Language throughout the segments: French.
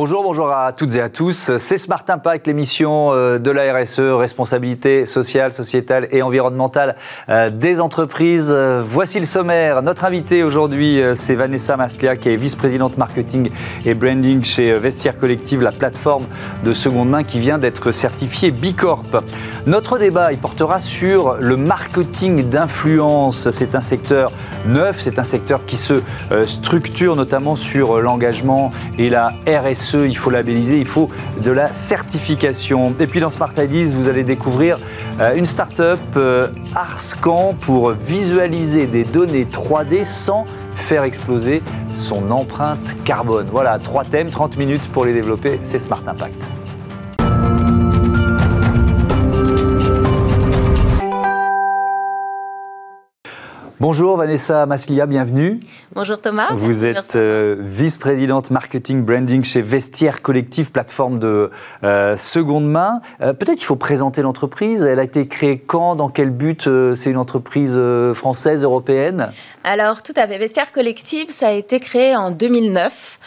Bonjour, bonjour à toutes et à tous. C'est Smart Impact, l'émission euh, de la RSE, responsabilité sociale, sociétale et environnementale euh, des entreprises. Euh, voici le sommaire. Notre invité aujourd'hui, c'est Vanessa Maslia, qui est vice-présidente marketing et branding chez Vestiaire Collective, la plateforme de seconde main qui vient d'être certifiée Bicorp. Notre débat, il portera sur le marketing d'influence. C'est un secteur neuf, c'est un secteur qui se structure notamment sur l'engagement et la RSE il faut labelliser, il faut de la certification. Et puis dans Smart Ideas, vous allez découvrir euh, une start-up euh, Arscan pour visualiser des données 3D sans faire exploser son empreinte carbone. Voilà, trois thèmes, 30 minutes pour les développer, c'est Smart Impact. Bonjour Vanessa Maslia, bienvenue. Bonjour Thomas. Vous êtes euh, vice-présidente marketing branding chez Vestiaire Collectif, plateforme de euh, seconde main. Euh, peut-être qu'il faut présenter l'entreprise. Elle a été créée quand Dans quel but C'est une entreprise française, européenne? Alors tout à fait. Vestiaire Collectif, ça a été créé en 2009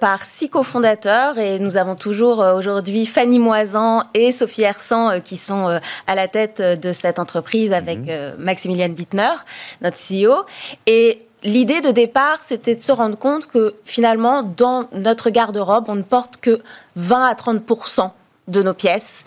par six cofondateurs et nous avons toujours aujourd'hui Fanny Moisan et Sophie Hersan qui sont à la tête de cette entreprise avec mhm. Maximiliane Bittner notre CEO. Et l'idée de départ, c'était de se rendre compte que finalement, dans notre garde-robe, on ne porte que 20 à 30 de nos pièces.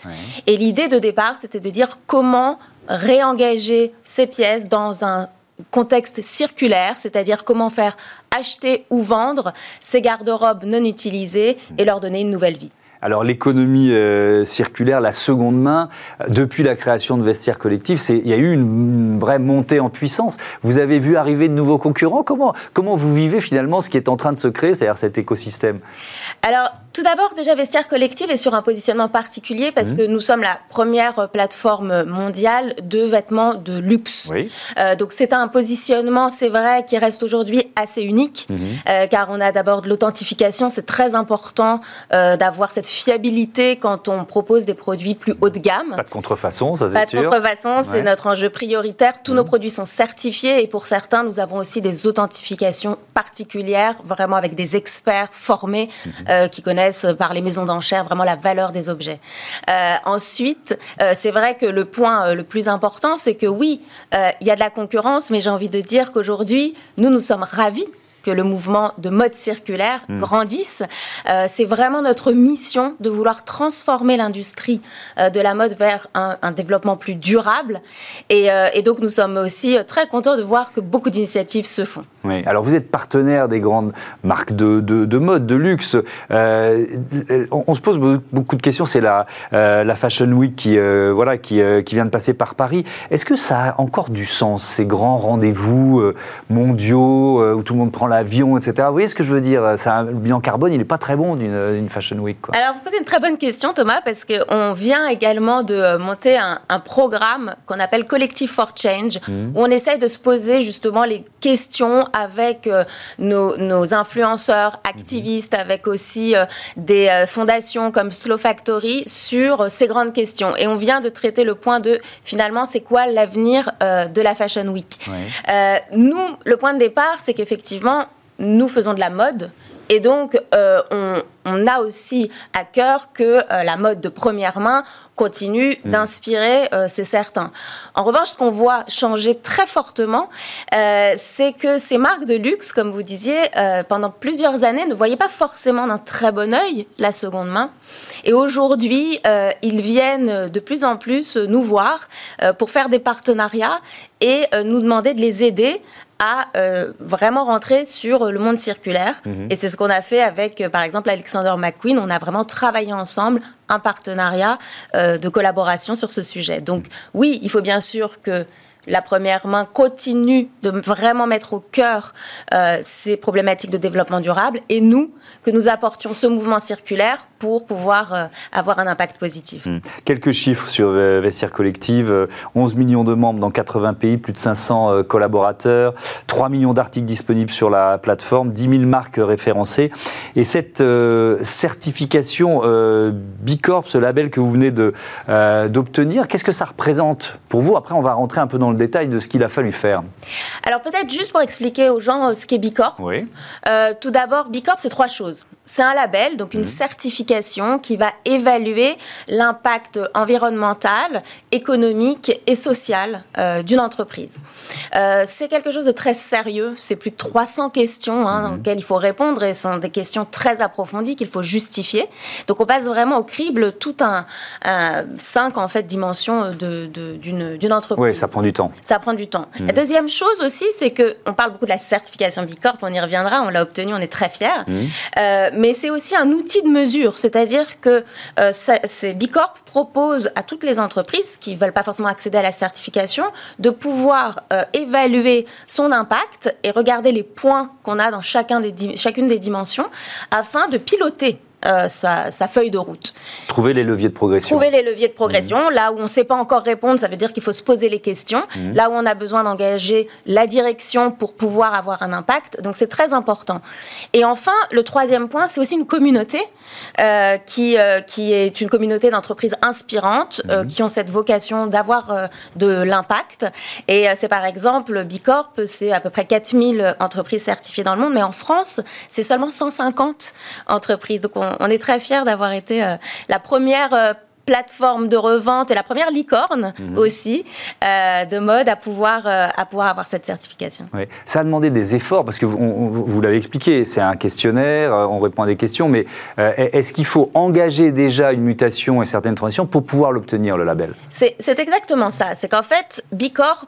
Et l'idée de départ, c'était de dire comment réengager ces pièces dans un contexte circulaire, c'est-à-dire comment faire acheter ou vendre ces garde-robes non utilisées et leur donner une nouvelle vie. Alors l'économie euh, circulaire, la seconde main, depuis la création de vestiaires collectifs, il y a eu une, vraie montée en puissance. Vous avez vu arriver de nouveaux concurrents? Comment, comment vous vivez finalement ce qui est en train de se créer, c'est-à-dire cet écosystème? Alors tout d'abord, déjà Vestiaire Collectif est sur un positionnement particulier parce mmh. que nous sommes la première plateforme mondiale de vêtements de luxe. Euh, donc c'est un positionnement, c'est vrai, qui reste aujourd'hui assez unique mmh. euh, car on a d'abord de l'authentification. C'est très important d'avoir cette fiabilité quand on propose des produits plus haut de gamme. Pas de contrefaçon, ça c'est sûr. Pas de contrefaçon, c'est notre enjeu prioritaire. Tous nos mmh. produits sont certifiés et pour certains, nous avons aussi des authentifications particulières, vraiment avec des experts formés mmh. euh, qui connaissent par les maisons d'enchères vraiment la valeur des objets. Euh, ensuite, euh, c'est vrai que le point le plus important, c'est que oui, il y a de la concurrence, mais j'ai envie de dire qu'aujourd'hui, nous, nous sommes ravis que le mouvement de mode circulaire hmm. grandisse. Euh, c'est vraiment notre mission de vouloir transformer l'industrie euh, de la mode vers un, développement plus durable. Euh, et, donc nous sommes aussi très contents de voir que beaucoup d'initiatives se font. Oui. Alors vous êtes partenaire des grandes marques de, de, mode, de luxe. on, se pose beaucoup de questions. C'est la, la Fashion Week qui, voilà, qui, qui vient de passer par Paris. Est-ce que ça a encore du sens, ces grands rendez-vous mondiaux où tout le monde prend la avion, etc. Vous voyez ce que je veux dire ça, Le bilan carbone, il n'est pas très bon d'une Fashion Week. Alors, vous posez une très bonne question, Thomas, parce qu'on vient également de monter un, programme qu'on appelle Collective for Change, mmh. où on essaye de se poser justement les questions avec euh, nos, influenceurs, activistes, mmh. avec aussi euh, des euh, fondations comme Slow Factory sur ces grandes questions. Et on vient de traiter le point de finalement, c'est quoi l'avenir de la Fashion Week Nous, le point de départ, c'est qu'effectivement, nous faisons de la mode. Et donc, euh, on, a aussi à cœur que euh, la mode de première main continue mm. d'inspirer, euh, c'est certain. En revanche, ce qu'on voit changer très fortement, c'est que ces marques de luxe, comme vous disiez, pendant plusieurs années, ne voyaient pas forcément d'un très bon œil la seconde main. Et aujourd'hui, ils viennent de plus en plus nous voir pour faire des partenariats et nous demander de les aider à euh, vraiment rentrer sur le monde circulaire. Mhm. Et c'est ce qu'on a fait avec, euh, par exemple, Alexander McQueen. On a vraiment travaillé ensemble un partenariat euh, de collaboration sur ce sujet. Donc oui, il faut bien sûr que la première main continue de vraiment mettre au cœur ces problématiques de développement durable et nous, que nous apportions ce mouvement circulaire pour pouvoir euh, avoir un impact positif. Hmm. Quelques chiffres sur Vestiaire Collective. 11 millions de membres dans 80 pays, plus de 500 euh, collaborateurs, 3 millions d'articles disponibles sur la plateforme, 10 000 marques référencées. Et cette euh, certification Bicorp, ce label que vous venez d'obtenir, qu'est-ce que ça représente pour vous? Après, on va rentrer un peu dans le détail de ce qu'il a fallu faire. Alors peut-être juste pour expliquer aux gens ce qu'est Bicorp. Oui. tout d'abord, Bicorp, c'est trois choses. C'est un label, donc une mmh. certification qui va évaluer l'impact environnemental, économique et social euh, d'une entreprise. Euh, c'est quelque chose de très sérieux. C'est plus de 300 questions hein, mmh. auxquelles il faut répondre et ce sont des questions très approfondies qu'il faut justifier. Donc on passe vraiment au crible tout un, cinq en fait dimensions d'une de, entreprise. Oui, ça prend du temps. Ça prend du temps. Mmh. La deuxième chose aussi, c'est que on parle beaucoup de la certification Bicorp. On y reviendra. On l'a obtenue. On est très fiers. Euh, mais c'est aussi un outil de mesure, c'est-à-dire que euh, Bicorp propose à toutes les entreprises qui ne veulent pas forcément accéder à la certification de pouvoir euh, évaluer son impact et regarder les points qu'on a dans chacun des, chacune des dimensions afin de piloter euh, sa, feuille de route. Trouver les leviers de progression. Trouver les leviers de progression. Mmh. Là où on ne sait pas encore répondre, ça veut dire qu'il faut se poser les questions. Mmh. Là où on a besoin d'engager la direction pour pouvoir avoir un impact. Donc c'est très important. Et enfin, le troisième point, c'est aussi une communauté euh, qui, euh, qui est une communauté d'entreprises inspirantes mmh. qui ont cette vocation d'avoir de l'impact. Et c'est par exemple Bicorp, c'est à peu près 4000 entreprises certifiées dans le monde, mais en France, c'est seulement 150 entreprises. Donc on, on est très fiers d'avoir été euh, la première euh, plateforme de revente et la première licorne mhm. aussi euh, de mode à pouvoir, à pouvoir avoir cette certification. Ça a demandé des efforts parce que vous, vous l'avez expliqué, c'est un questionnaire, on répond à des questions, mais est-ce qu'il faut engager déjà une mutation et certaines transitions pour pouvoir l'obtenir, le label? C'est exactement ça. C'est qu'en fait, Bicorp,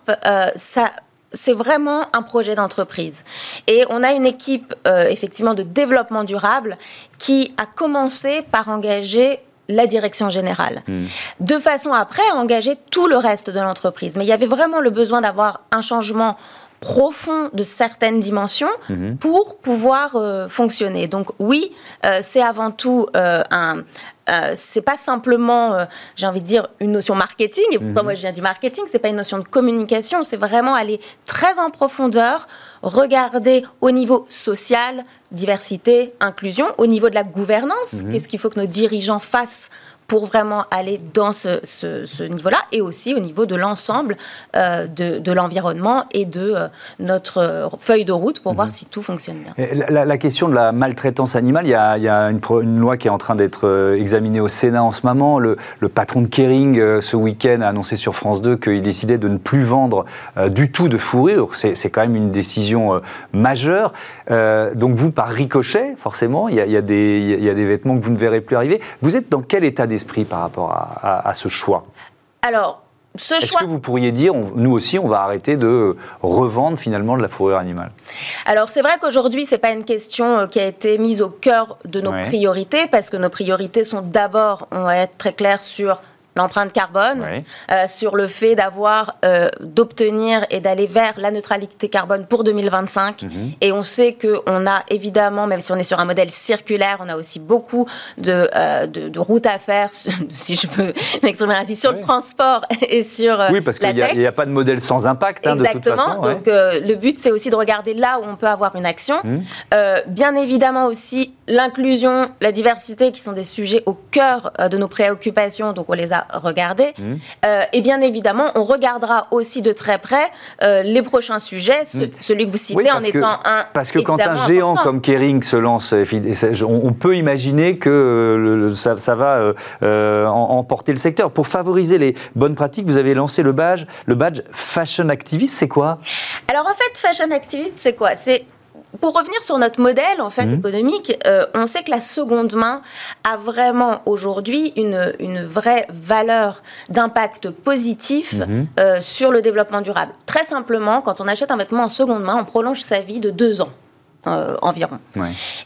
ça c'est vraiment un projet d'entreprise. Et on a une équipe euh, effectivement de développement durable qui a commencé par engager la direction générale. Hmm. De façon après à engager tout le reste de l'entreprise. Mais il y avait vraiment le besoin d'avoir un changement profond de certaines dimensions hmm. pour pouvoir euh, fonctionner. Donc oui, euh, c'est avant tout un, euh, c'est pas simplement, euh, j'ai envie de dire, une notion marketing. Et pourquoi mhm. moi je viens du marketing C'est pas une notion de communication. C'est vraiment aller très en profondeur, regarder au niveau social, diversité, inclusion, au niveau de la gouvernance. Mhm. Qu'est-ce qu'il faut que nos dirigeants fassent pour vraiment aller dans ce, niveau-là et aussi au niveau de l'ensemble euh, de, l'environnement et de euh, notre feuille de route pour voir mhm. si tout fonctionne bien. La, question de la maltraitance animale, il y a, une, loi qui est en train d'être euh, examinée au Sénat en ce moment. Le, patron de Kering, ce week-end, a annoncé sur France 2 qu'il décidait de ne plus vendre du tout de fourrure. C'est quand même une décision majeure. donc vous, par ricochet, forcément, il y, a, des, il y a des vêtements que vous ne verrez plus arriver. Vous êtes dans quel état d'esprit par rapport à, ce choix. Alors, ce Est-ce que vous pourriez dire, nous aussi, on va arrêter de revendre finalement de la fourrure animale? Alors c'est vrai qu'aujourd'hui, ce n'est pas une question euh, qui a été mise au cœur de nos priorités, parce que nos priorités sont d'abord, on va être très clair sur l'empreinte carbone, euh, sur le fait d'avoir, euh, d'obtenir et d'aller vers la neutralité carbone pour 2025. Mhm. Et on sait qu'on a évidemment, même si on est sur un modèle circulaire, on a aussi beaucoup de, euh, de, routes à faire, si je peux m'exprimer ainsi, sur le transport et sur Oui, parce qu'il n'y a, pas de modèle sans impact, hein, Exactement. de toute façon. Donc le but, c'est aussi de regarder là où on peut avoir une action. Mhm. bien évidemment aussi l'inclusion, la diversité, qui sont des sujets au cœur de nos préoccupations. Donc on les a regarder. Mmh. Euh, et bien évidemment, on regardera aussi de très près euh, les prochains sujets, mmh. celui que vous citez en étant un. Parce que quand un géant comme Kering se lance, on peut imaginer que ça, va euh, emporter le secteur. Pour favoriser les bonnes pratiques, vous avez lancé le badge, le badge Fashion Activist, c'est quoi? Alors en fait, Fashion Activist, c'est quoi? C'est pour revenir sur notre modèle en fait mhm. économique, euh, on sait que la seconde main a vraiment aujourd'hui une, une vraie valeur d'impact positif mhm. euh, sur le développement durable. Très simplement, quand on achète un vêtement en seconde main, on prolonge sa vie de deux ans euh, environ.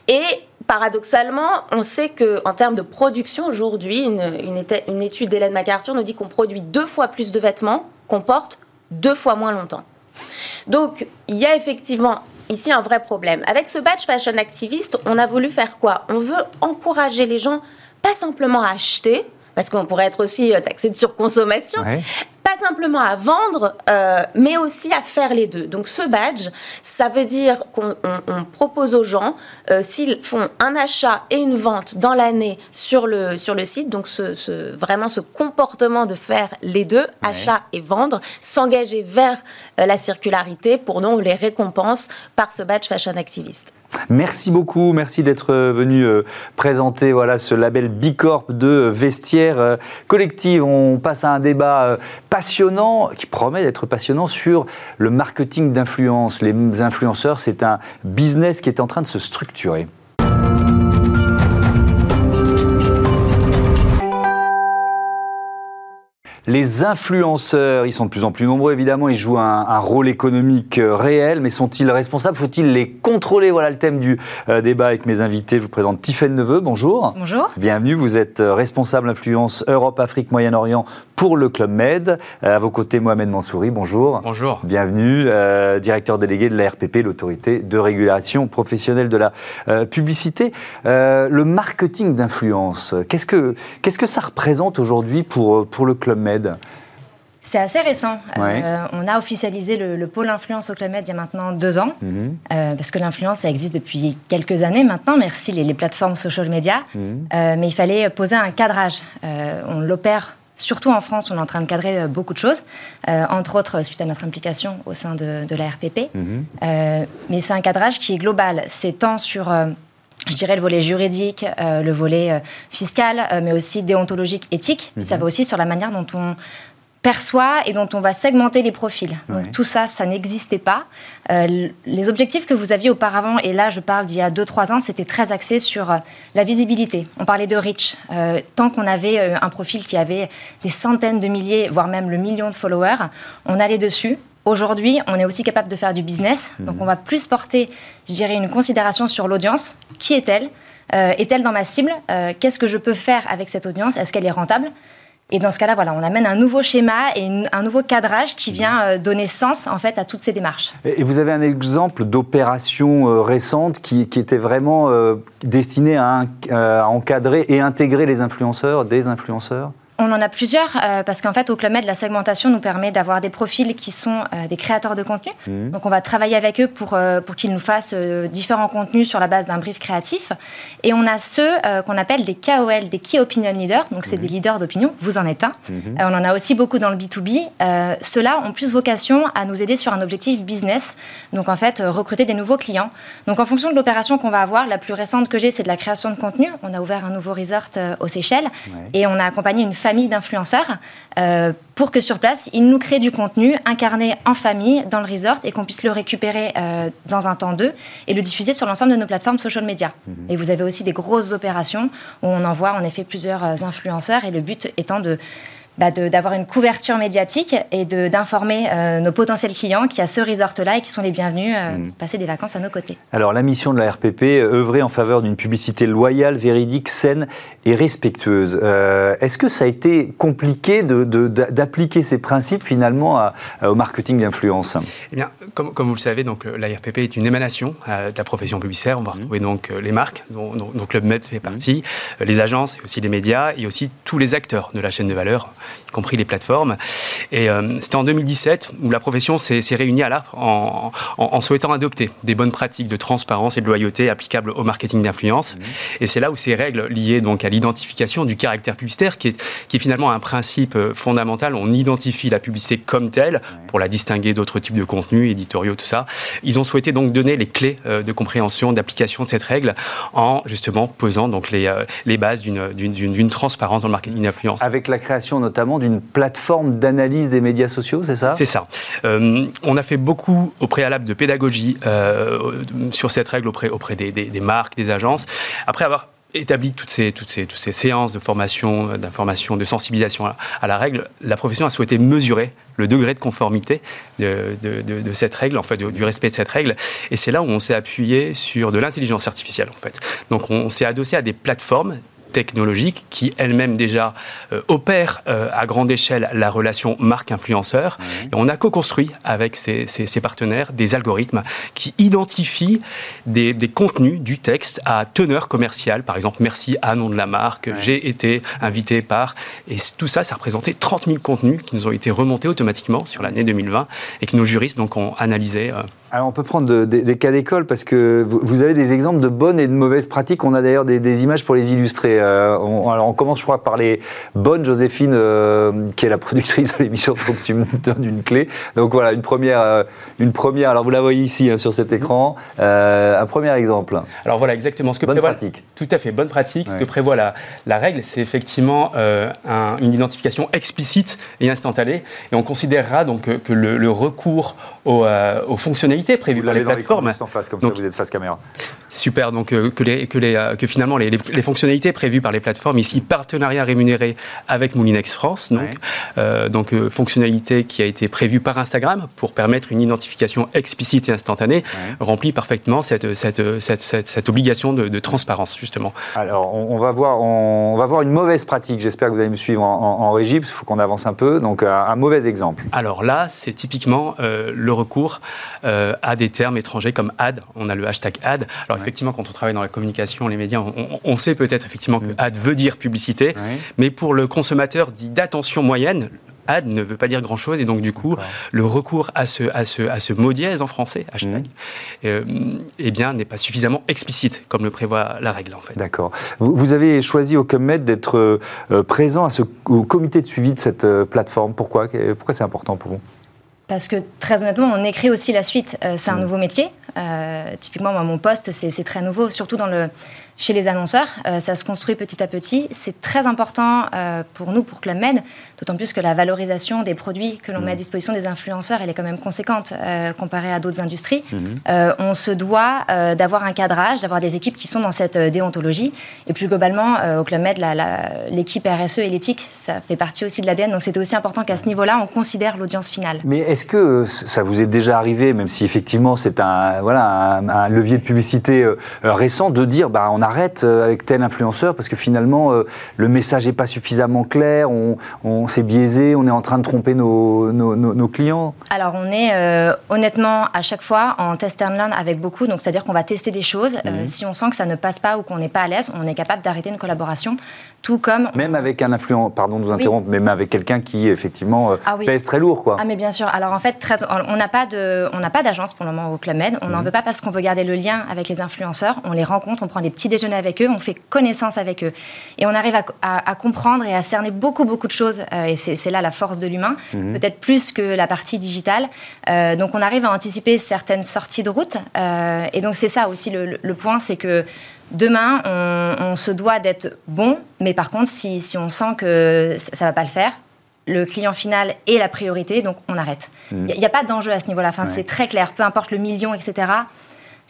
Et paradoxalement, on sait que en termes de production aujourd'hui, une, une, une étude d'Hélène MacArthur nous dit qu'on produit deux fois plus de vêtements qu'on porte deux fois moins longtemps. Donc, il y a effectivement ici un vrai problème. Avec ce badge fashion activiste, on a voulu faire quoi? On veut encourager les gens, pas simplement à acheter, parce qu'on pourrait être aussi euh, taxé de surconsommation, pas simplement à vendre, euh, mais aussi à faire les deux. Donc ce badge, ça veut dire qu'on propose aux gens, euh, s'ils font un achat et une vente dans l'année sur le, sur le site, donc ce, vraiment ce comportement de faire les deux, achat et vendre, s'engager vers euh, la circularité pour nous les récompense par ce badge fashion activiste. Merci beaucoup, merci d'être venu présenter voilà, ce label Bicorp de vestiaire collective. On passe à un débat passionnant, qui promet d'être passionnant sur le marketing d'influence. Les influenceurs, c'est un business qui est en train de se structurer. Les influenceurs, ils sont de plus en plus nombreux évidemment, ils jouent un, rôle économique euh, réel, mais sont-ils responsables? Faut-il les contrôler? Voilà le thème du euh, débat avec mes invités. Je vous présente Tiffaine Neveu, bonjour. Bonjour. Bienvenue, vous êtes euh, responsable influence Europe, Afrique, Moyen-Orient pour le Club Med. à vos côtés, Mohamed Mansouri, bonjour. Bonjour. Bienvenue, directeur délégué de la RPP, l'autorité de régulation professionnelle de la publicité. le marketing d'influence, qu'est-ce que, qu'est-ce que ça représente aujourd'hui pour, pour le Club Med? C'est assez récent. Euh, on a officialisé le, pôle influence au Club Med il y a maintenant deux ans, mhm. euh, parce que l'influence, ça existe depuis quelques années maintenant, merci les, plateformes social media. Mhm. Euh, mais il fallait poser un cadrage. on l'opère surtout en France, on est en train de cadrer beaucoup de choses, entre autres suite à notre implication au sein de, la RPP. Mhm. mais c'est un cadrage qui est global. C'est tant sur je dirais, le volet juridique, euh, le volet euh, fiscal, euh, mais aussi déontologique, éthique. Ça mhm. va aussi sur la manière dont on perçoit et dont on va segmenter les profils. Donc tout ça, ça n'existait pas. les objectifs que vous aviez auparavant, et là je parle d'il y a 2-3 ans, c'était très axé sur la visibilité. On parlait de reach. tant qu'on avait un profil qui avait des centaines de milliers, voire même le million de followers, on allait dessus. Aujourd'hui, on est aussi capable de faire du business. Mhm. Donc, on va plus porter, je dirais, une considération sur l'audience. Qui est-elle? Euh, Est-elle dans ma cible? Euh, Qu'est-ce que je peux faire avec cette audience? Est-ce qu'elle est rentable? Et dans ce cas-là, voilà, on amène un nouveau schéma et un nouveau cadrage qui vient euh, donner sens en fait à toutes ces démarches. Et vous avez un exemple d'opération récente qui, était vraiment destinée à, à, encadrer et intégrer les influenceurs, des influenceurs? On en a plusieurs, euh, parce qu'en fait, au Club Med, la segmentation nous permet d'avoir des profils qui sont euh, des créateurs de contenu. Mmh. Donc, on va travailler avec eux pour, euh, pour qu'ils nous fassent différents contenus sur la base d'un brief créatif. Et on a ceux qu'on appelle des KOL, des Key Opinion Leaders. Donc, c'est mmh. des leaders d'opinion. Vous en êtes un. Mmh. on en a aussi beaucoup dans le B2B. Ceux-là ont plus vocation à nous aider sur un objectif business. Donc, en fait, recruter des nouveaux clients. Donc, en fonction de l'opération qu'on va avoir, la plus récente que j'ai, c'est de la création de contenu. On a ouvert un nouveau resort aux Seychelles et on a accompagné une famille d'influenceurs euh, pour que sur place, ils nous créent du contenu incarné en famille dans le resort et qu'on puisse le récupérer euh, dans un temps d'eux et le diffuser sur l'ensemble de nos plateformes social media. Mhm. Et vous avez aussi des grosses opérations où on envoie en effet plusieurs euh, influenceurs et le but étant de bah, d'avoir une couverture médiatique et d'informer euh, nos potentiels clients qu'il y a ce resort-là et qui sont les bienvenus euh, mm. passer des vacances à nos côtés. Alors la mission de la RPP, œuvrer en faveur d'une publicité loyale, véridique, saine et respectueuse. Euh, est-ce que ça a été compliqué d'appliquer ces principes finalement au marketing d'influence? Eh bien, comme, comme, vous le savez, donc, la RPP est une émanation de la profession publicitaire. On va mm. retrouver donc les marques, dont, dont, Club Med fait partie, mm. les agences, et aussi les médias, et aussi tous les acteurs de la chaîne de valeur y compris les plateformes. Et euh, c'était en 2017 où la profession s'est réunie à l'ARP en, souhaitant adopter des bonnes pratiques de transparence et de loyauté applicables au marketing d'influence. Mmh. Et c'est là où ces règles liées donc à l'identification du caractère publicitaire, qui est, qui est finalement un principe euh, fondamental, on identifie la publicité comme telle pour la distinguer d'autres types de contenus, éditoriaux, tout ça. Ils ont souhaité donc donner les clés euh, de compréhension, d'application de cette règle en justement posant donc les, les bases d'une transparence dans le marketing d'influence. Avec la création notamment d'une plateforme d'analyse des médias sociaux, c'est ça? C'est ça. Euh, on a fait beaucoup au préalable de pédagogie euh, sur cette règle auprès, auprès des, marques, des agences. Après avoir établi toutes ces, toutes ces, toutes ces séances de formation, d'information, de sensibilisation à, la règle, la profession a souhaité mesurer le degré de conformité de, de, cette règle, en fait, du respect de cette règle. Et c'est là où on s'est appuyé sur de l'intelligence artificielle, en fait. Donc on s'est adossé à des plateformes technologiques qui elles-mêmes déjà opèrent à grande échelle la relation marque-influenceur. Et on a co-construit avec ces, partenaires des algorithmes qui identifient des, des, contenus du texte à teneur commerciale. Par exemple, merci à nom de la marque, j'ai été invité par. Et tout ça, ça représentait 30 000 contenus qui nous ont été remontés automatiquement sur l'année 2020 et que nos juristes donc, ont analysé. Euh, alors on peut prendre des cas d'école parce que vous, avez des exemples de bonnes et de mauvaises pratiques. On a d'ailleurs des, images pour les illustrer. Euh, on, alors on commence, je crois, par les bonnes. Joséphine, euh, qui est la productrice de l'émission, faut que tu me donnes une clé. Donc voilà, une première, euh, une première. Alors vous la voyez ici hein, sur cet écran. un premier exemple. Alors voilà exactement ce que bonne prévoit. Pratique. Tout à fait, bonne pratique. Ce que prévoit la, la règle, c'est effectivement une identification explicite et instantanée. Et on considérera donc que, le, recours aux, aux fonctionnalités prévues par les plateformes. en face, comme donc, ça vous êtes face caméra. Super, donc euh, que, les, que, les, euh, que, finalement les, les, fonctionnalités prévues par les plateformes, ici partenariat rémunéré avec Moulinex France, donc, euh, donc fonctionnalité qui a été prévue par Instagram pour permettre une identification explicite et instantanée, remplit parfaitement cette, cette, cette, cette obligation de, transparence justement. Alors on, va voir, on, va voir une mauvaise pratique, j'espère que vous allez me suivre en, en, régie, parce qu'il faut qu'on avance un peu, donc un, mauvais exemple. Alors là, c'est typiquement le recours à des termes étrangers comme ad. On a le hashtag ad. Alors effectivement, quand on travaille dans la communication, les médias, on, sait peut-être effectivement que mm. ad veut dire publicité, mais pour le consommateur dit d'attention moyenne, ad ne veut pas dire grand-chose et donc du coup le recours à ce, à ce, à ce mot dièse en français, hashtag, mm. euh, eh bien n'est pas suffisamment explicite comme le prévoit la règle en fait. D'accord. Vous, avez choisi au ComMed d'être euh, présent à ce, au comité de suivi de cette euh, plateforme. Pourquoi? Pourquoi c'est important pour vous? Parce que très honnêtement, on écrit aussi la suite. Euh, c'est un nouveau métier. Euh, typiquement, moi, mon poste, c'est très nouveau, surtout dans le, chez les annonceurs. Euh, ça se construit petit à petit. C'est très important euh, pour nous, pour Club Med, d'autant plus que la valorisation des produits que l'on met à mmh. disposition des influenceurs, elle est quand même conséquente euh, comparée à d'autres industries. Mmh. on se doit d'avoir un cadrage, d'avoir des équipes qui sont dans cette déontologie. Et plus globalement, au Club Med, l'équipe RSE et l'éthique, ça fait partie aussi de l'ADN. Donc c'était aussi important qu'à ce niveau-là, on considère l'audience finale. Mais est-ce que ça vous est déjà arrivé, même si effectivement c'est un, voilà, un, levier de publicité récent, de dire bah, on arrête euh, avec tel influenceur parce que finalement euh, le message n'est pas suffisamment clair, on, s'est biaisé, on est en train de tromper nos, nos, clients Alors on est euh, honnêtement à chaque fois en test and learn avec beaucoup, donc c'est-à-dire qu'on va tester des choses. Mhm. si on sent que ça ne passe pas ou qu'on n'est pas à l'aise, on est capable d'arrêter une collaboration. Tout comme. Même avec un influent, pardon de vous interrompre, mais même avec quelqu'un qui effectivement ah pèse très lourd. Quoi. Ah mais bien sûr. Alors en fait, on n'a pas d'agence pour le moment au Club Med. On n'en mhm. veut pas parce qu'on veut garder le lien avec les influenceurs. On les rencontre, on prend des petits déjeuners avec eux, on fait connaissance avec eux. Et on arrive à, comprendre et à cerner beaucoup, beaucoup de choses. Euh, et c'est là la force de l'humain, mhm. peut-être plus que la partie digitale. Euh, donc on arrive à anticiper certaines sorties de route. Euh, et donc c'est ça aussi le, point, c'est que demain, on, se doit d'être bon, mais par contre, si, si on sent que ça ne va pas le faire, le client final est la priorité, donc on arrête. Mhm. Il n'y a, pas d'enjeu à ce niveau-là. Enfin, C'est très clair, peu importe le million, etc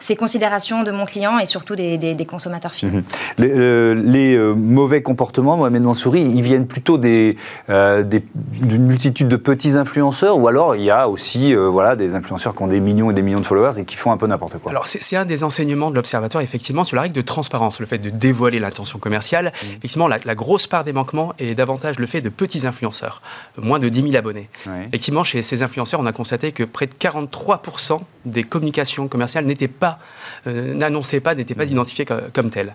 ces considérations de mon client et surtout des, consommateurs finaux. Mhm. Les, euh, euh, mauvais comportements, Mohamed Mansouri, ils viennent plutôt euh, d'une multitude de petits influenceurs ou alors il y a aussi voilà, des influenceurs qui ont des millions et des millions de followers et qui font un peu n'importe quoi? Alors c'est un des enseignements de l'Observatoire effectivement sur la règle de transparence, le fait de dévoiler l'intention commerciale. Mhm. Effectivement, la, grosse part des manquements est davantage le fait de petits influenceurs, moins de 10 000 abonnés. Effectivement, chez ces influenceurs, on a constaté que près de 43% des communications commerciales n'étaient pas euh, n'annonçait pas, n'était pas mm. identifié comme, tel.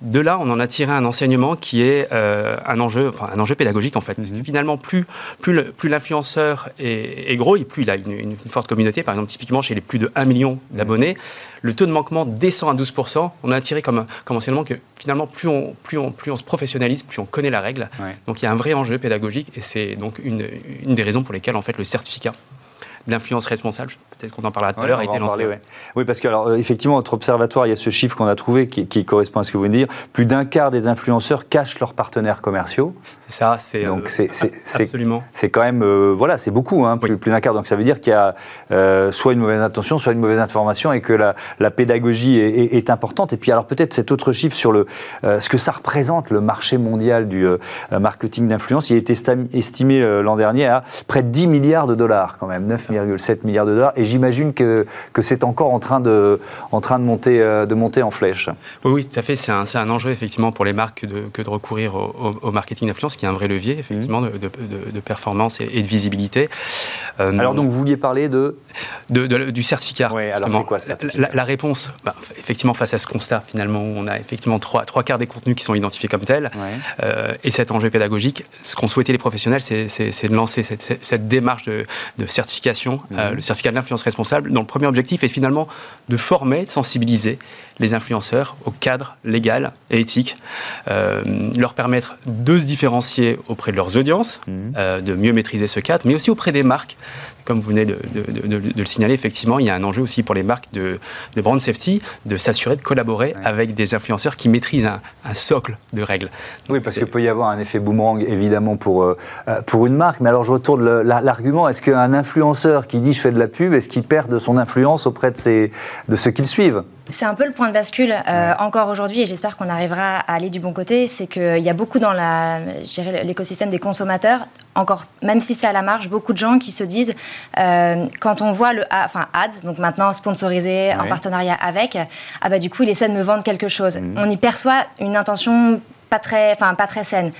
De là, on en a tiré un enseignement qui est euh, un enjeu, enfin un enjeu pédagogique en fait, parce que mm-hmm. finalement, plus plus l'influenceur est, gros, et plus il a une, forte communauté. Par exemple, typiquement chez les plus de 1 million mm. d'abonnés, le taux de manquement descend à 12%. On a tiré comme, comme enseignement que finalement, plus on, plus, on, plus on se professionnalise, plus on connaît la règle. Donc il y a un vrai enjeu pédagogique et c'est donc une, une des raisons pour lesquelles en fait le certificat l'influence responsable, peut-être qu'on en parlera tout à l'heure, a été lancé. Oui, parce que alors, euh, effectivement, notre observatoire, il y a ce chiffre qu'on a trouvé qui, correspond à ce que vous venez de dire. Plus d'un quart des influenceurs cachent leurs partenaires commerciaux. C'est ça, c'est donc euh, c'est absolument. C'est quand même euh, voilà, c'est beaucoup, hein, plus, d'un quart. Donc ça veut dire qu'il y a soit une mauvaise intention, soit une mauvaise information, et que la, pédagogie est, importante. Et puis alors peut-être cet autre chiffre sur le ce que ça représente le marché mondial du marketing d'influence. Il a été estimé l'an dernier à près de 10 milliards de dollars quand même, 9 milliards 7 milliards de dollars. Et j'imagine que, que c'est encore en train de, en, train de, monter, de monter en flèche. Oui, oui tout à fait. C'est un, un, enjeu effectivement pour les marques de, que de recourir au, marketing d'influence, qui est un vrai levier effectivement de, de, performance et, de visibilité. alors donc vous vouliez parler de, du certificat. Oui, alors c'est quoi ça la, réponse, bah, effectivement, face à ce constat, finalement, on a effectivement trois, trois quarts des contenus qui sont identifiés comme tels. Euh, et cet enjeu pédagogique, ce qu'ont souhaité les professionnels, c'est de lancer cette, démarche de, certification, euh, mhm. le certificat de l'influence responsable, dont le premier objectif est finalement de former, de sensibiliser les influenceurs au cadre légal et éthique, euh, leur permettre de se différencier auprès de leurs audiences, mhm. de mieux maîtriser ce cadre, mais aussi auprès des marques. Comme vous venez de, le signaler, effectivement, il y a un enjeu aussi pour les marques de, brand safety de s'assurer de collaborer avec des influenceurs qui maîtrisent un, socle de règles. oui, parce qu'il peut y avoir un effet boomerang, évidemment, pour, euh, euh, pour une marque. Mais alors, je retourne l'argument. Est-ce qu'un influenceur qui dit je fais de la pub, est-ce qu'il perd de son influence auprès de, ses, de ceux qui le suivent? C'est un peu le point de bascule euh, encore aujourd'hui, et j'espère qu'on arrivera à aller du bon côté. C'est qu'il y a beaucoup dans l'écosystème des consommateurs, encore, même si c'est à la marge, beaucoup de gens qui se disent, quand on voit le enfin, ads, donc maintenant sponsorisé en partenariat avec, ah bah du coup, il essaie de me vendre quelque chose. Mmh. On y perçoit une intention pas très, enfin, pas très saine.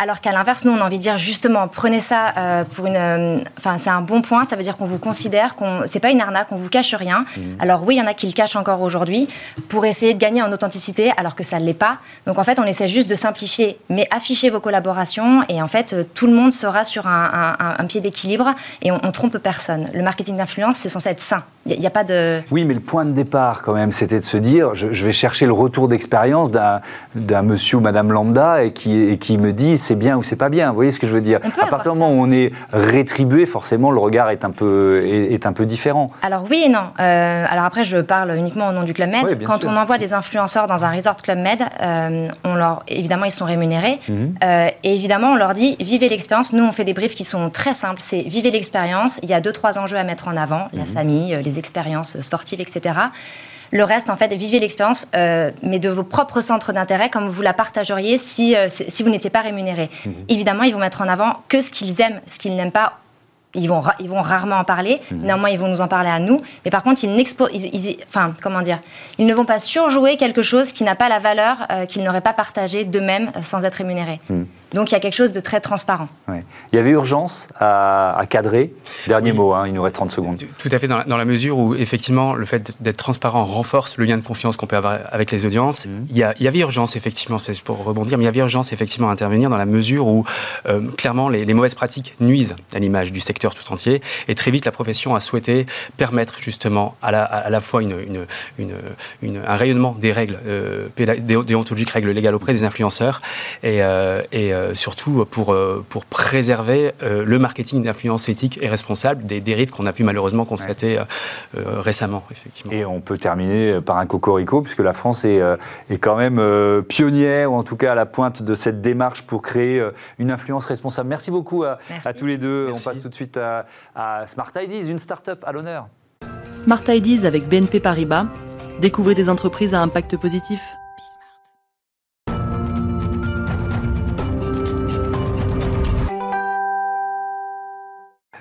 Alors qu'à l'inverse, nous, on a envie de dire justement, prenez ça euh, pour une. Euh, enfin, c'est un bon point. Ça veut dire qu'on vous considère, qu'on c'est pas une arnaque, on vous cache rien. Mmh. Alors oui, il y en a qui le cachent encore aujourd'hui pour essayer de gagner en authenticité, alors que ça ne l'est pas. Donc en fait, on essaie juste de simplifier, mais afficher vos collaborations et en fait, euh, tout le monde sera sur un, pied d'équilibre et on, on, trompe personne. Le marketing d'influence, c'est censé être sain. Il n'y a, pas de. Oui, mais le point de départ, quand même, c'était de se dire, je, vais chercher le retour d'expérience d'un monsieur ou madame lambda et qui, et qui me dit c'est bien ou c'est pas bien. Vous voyez ce que je veux dire À partir du moment où on est rétribué, forcément, le regard est un peu, est, un peu différent. Alors oui et non. Euh, alors après, je parle uniquement au nom du Club Med. Quand on envoie des influenceurs dans un resort Club Med, euh, on leur, évidemment, ils sont rémunérés. Mhm. Euh, et évidemment, on leur dit, vivez l'expérience. Nous, on fait des briefs qui sont très simples. C'est vivez l'expérience. Il y a deux, trois enjeux à mettre en avant. La mhm. famille, les expériences sportives, etc. Le reste, en fait, vivez l'expérience, euh, mais de vos propres centres d'intérêt, comme vous la partageriez si, euh, si vous n'étiez pas rémunéré. Mhm. Évidemment, ils vont mettre en avant que ce qu'ils aiment, ce qu'ils n'aiment pas. Ils vont, ils vont rarement en parler. Mmh. Néanmoins, ils vont nous en parler à nous. Mais par contre, ils, ils, enfin, comment dire, ils ne vont pas surjouer quelque chose qui n'a pas la valeur euh, qu'ils n'auraient pas partagé d'eux-mêmes sans être rémunérés. Mhm. Donc il y a quelque chose de très transparent. Il y avait urgence à, cadrer. Dernier mot, hein, il nous reste 30 secondes. Tout à fait, dans la, mesure où effectivement le fait d'être transparent renforce le lien de confiance qu'on peut avoir avec les audiences. Mhm. Il, y il, y avait urgence effectivement, pour rebondir, mais il y avait urgence effectivement à intervenir dans la mesure où euh, clairement les, mauvaises pratiques nuisent à l'image du secteur tout entier. Et très vite la profession a souhaité permettre justement à la, à la fois une, une, un rayonnement des règles euh, déontologiques, règles légales auprès des influenceurs et, euh, et euh, surtout pour, euh, pour préserver euh, le marketing d'influence éthique et responsable des dérives qu'on a pu malheureusement constater récemment. Effectivement. Et on peut terminer par un cocorico, puisque la France est, est quand même pionnière, ou en tout cas à la pointe de cette démarche pour créer une influence responsable. Merci beaucoup à, tous les deux. On passe tout de suite à, à Smart Ideas, une start-up à l'honneur. Smart Ideas avec BNP Paribas. Découvrez des entreprises à impact positif.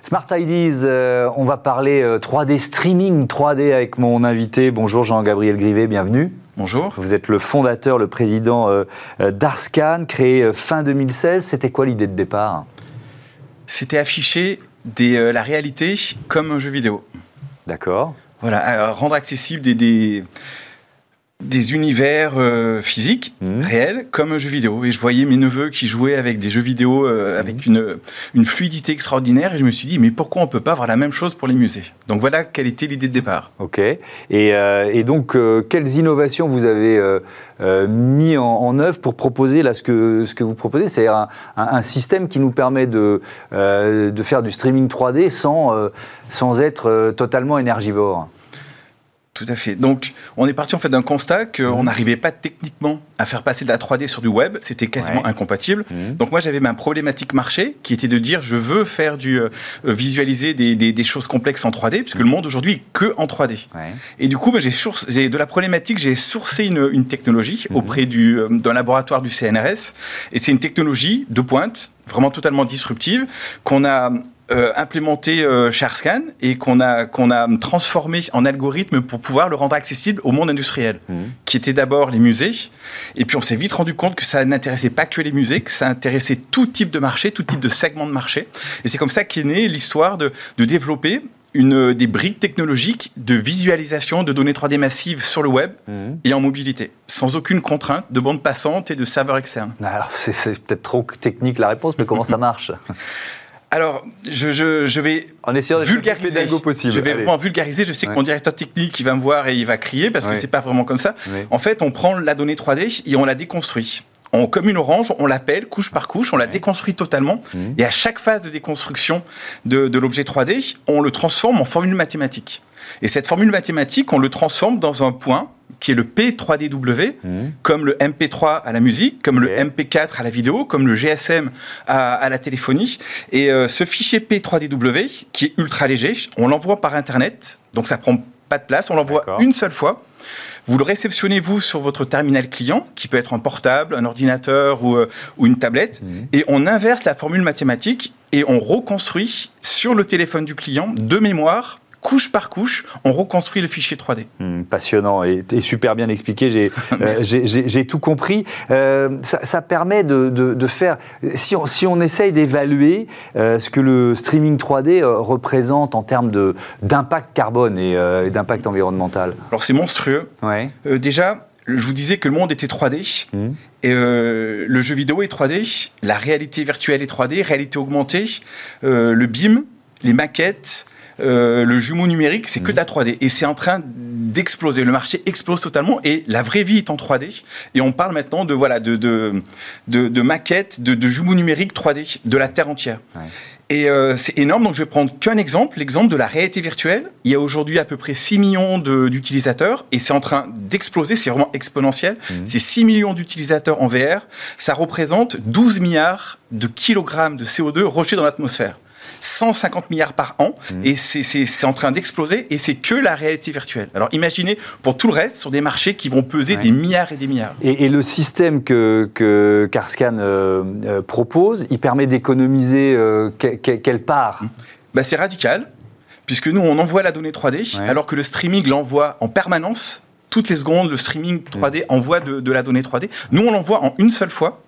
Smart Ideas, euh, on va parler 3D euh, streaming 3D avec mon invité. Bonjour Jean-Gabriel Grivet, bienvenue. Bonjour. Vous êtes le fondateur, le président euh, d'Arscan, créé fin 2016. C'était quoi l'idée de départ? C'était afficher des, la réalité comme un jeu vidéo. D'accord. Voilà, rendre accessible des des univers euh, physiques, mmh. réels, comme un jeu vidéo. Et je voyais mes neveux qui jouaient avec des jeux vidéo euh, mmh. avec une, une, fluidité extraordinaire. Et je me suis dit, mais pourquoi on ne peut pas avoir la même chose pour les musées? Donc voilà quelle était l'idée de départ. Ok. Et, euh, et donc, quelles innovations vous avez mis en, œuvre pour proposer là, ce, que, ce que vous proposez? C'est-à-dire un, un, système qui nous permet de, de faire du streaming 3D sans, sans être totalement énergivore tout à fait. Donc, on est parti en fait d'un constat qu'on mhm. n'arrivait pas techniquement à faire passer de la 3D sur du web. C'était quasiment incompatible. Mhm. Donc, moi, j'avais ma problématique marché qui était de dire je veux faire du euh, visualiser des, des, choses complexes en 3D, puisque le mhm. monde aujourd'hui est que en 3D. Et du coup, ben, j'ai de la problématique, j'ai sourcé une, une technologie auprès du euh, d'un laboratoire du CNRS. Et c'est une technologie de pointe, vraiment totalement disruptive, qu'on a euh, implémenté euh, chez Arscan et qu'on a, qu'on a transformé en algorithme pour pouvoir le rendre accessible au monde industriel, mmh. qui était d'abord les musées. Et puis on s'est vite rendu compte que ça n'intéressait pas que les musées, que ça intéressait tout type de marché, tout type de segment de marché. Et c'est comme ça qu'est née l'histoire de, de développer une, des briques technologiques de visualisation de données 3D massives sur le web mmh. et en mobilité, sans aucune contrainte de bande passante et de serveur externe. Alors, c'est peut-être trop technique la réponse, mais comment ça marche? alors, je, je, vais en essayant vulgariser. Possible. Je vais vraiment vulgariser. Je sais que mon directeur technique, il va me voir et il va crier parce que c'est pas vraiment comme ça. En fait, on prend la donnée 3D et on la déconstruit en, comme une orange, on l'appelle couche par couche, on la déconstruit totalement. Mmh. Et à chaque phase de déconstruction de, de l'objet 3D, on le transforme en formule mathématique. Et cette formule mathématique, on le transforme dans un point qui est le P3DW, mmh. comme le MP3 à la musique, comme le MP4 à la vidéo, comme le GSM à, la téléphonie. Et euh, ce fichier P3DW, qui est ultra léger, on l'envoie par Internet, donc ça prend pas de place, on l'envoie une seule fois. Vous le réceptionnez, vous, sur votre terminal client, qui peut être un portable, un ordinateur ou, euh, une tablette, mhm. et on inverse la formule mathématique et on reconstruit sur le téléphone du client de mémoire couche par couche, on reconstruit le fichier 3D. Hmm, passionnant et, super bien expliqué, j'ai euh, tout compris. Euh, ça, permet de, faire, si on, si on essaye d'évaluer euh, ce que le streaming 3D représente en termes d'impact carbone et, d'impact environnemental. Alors c'est monstrueux. Ouais. déjà, je vous disais que le monde était 3D. Hmm. Et le jeu vidéo est 3D, la réalité virtuelle est 3D, réalité augmentée, le BIM, les maquettes, euh, le jumeau numérique, c'est que de la 3D. Et c'est en train d'exploser. Le marché explose totalement et la vraie vie est en 3D. Et on parle maintenant de, voilà, de, de, de, maquettes, de, de jumeaux numériques 3D, de la Terre entière. Et euh, c'est énorme, donc je vais prendre qu'un exemple, l'exemple de la réalité virtuelle. Il y a aujourd'hui à peu près 6 millions d'utilisateurs et c'est en train d'exploser, c'est vraiment exponentiel. Mmh. C'est 6 millions d'utilisateurs en VR, ça représente 12 milliards de kilogrammes de CO2 rejetés dans l'atmosphère. 150 milliards par an, mmh. et c'est en train d'exploser, et c'est que la réalité virtuelle. Alors imaginez pour tout le reste, sur des marchés qui vont peser des milliards et des milliards. Et, le système que, que Carscan euh, euh, propose, il permet d'économiser euh, quelle part? Mmh. bah, C'est radical, puisque nous, on envoie la donnée 3D, alors que le streaming l'envoie en permanence. Toutes les secondes, le streaming 3D mmh. envoie de, de la donnée 3D. Nous, on l'envoie en une seule fois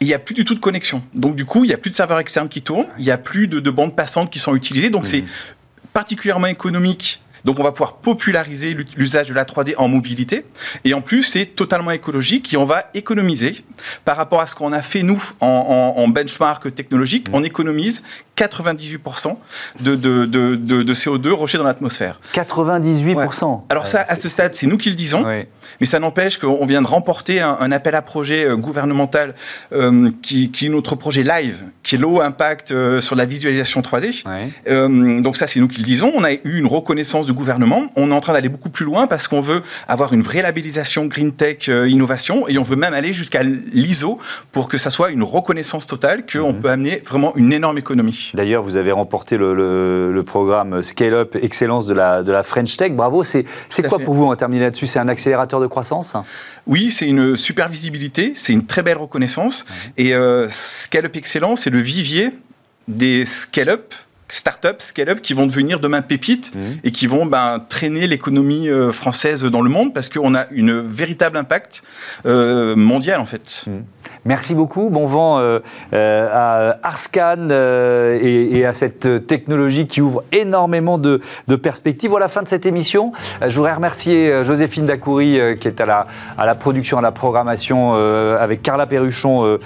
il n'y a plus du tout de connexion. Donc du coup, il n'y a plus de serveurs externes qui tournent, il n'y a plus de, bandes passantes qui sont utilisées. Donc c'est particulièrement économique donc on va pouvoir populariser l'usage de la 3D en mobilité. Et en plus, c'est totalement écologique et on va économiser par rapport à ce qu'on a fait nous en, benchmark technologique. On économise 98% de, de, de, de, CO2 rejeté dans l'atmosphère. 98% Alors ça, à ce stade, c'est nous qui le disons, mais ça n'empêche qu'on vient de remporter un, appel à projet euh, gouvernemental euh, qui, qui, est notre projet live, qui est low impact euh, sur la visualisation 3D. donc ça, c'est nous qui le disons. On a eu une reconnaissance du gouvernement. On est en train d'aller beaucoup plus loin parce qu'on veut avoir une vraie labellisation Green Tech Innovation et on veut même aller jusqu'à l'ISO pour que ça soit une reconnaissance totale qu'on mhm. peut amener vraiment une énorme économie. D'ailleurs, vous avez remporté le, programme Scale Up Excellence de la, de la French Tech. Bravo. C'est quoi pour vous, en terminer là-dessus? C'est un accélérateur de croissance? Oui, c'est une super visibilité, c'est une très belle reconnaissance. Et euh, Scale Up Excellence, c'est le vivier des scale-up start-up, scale-up qui vont devenir demain pépites mmh. et qui vont ben, traîner l'économie euh, française dans le monde parce qu'on a une véritable impact euh, mondial en fait. Mmh. Merci beaucoup. Bon vent euh, à Arscan et, à cette technologie qui ouvre énormément de, perspectives. Voilà la fin de cette émission. je voudrais remercier Joséphine Dacoury qui est à la, à la production, à la programmation avec Carla Perruchon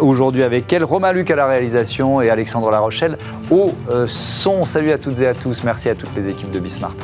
aujourd'hui avec elle, Romain Luc à la réalisation et Alexandre Larochelle au euh, son. Salut à toutes et à tous. Merci à toutes les équipes de Bismart.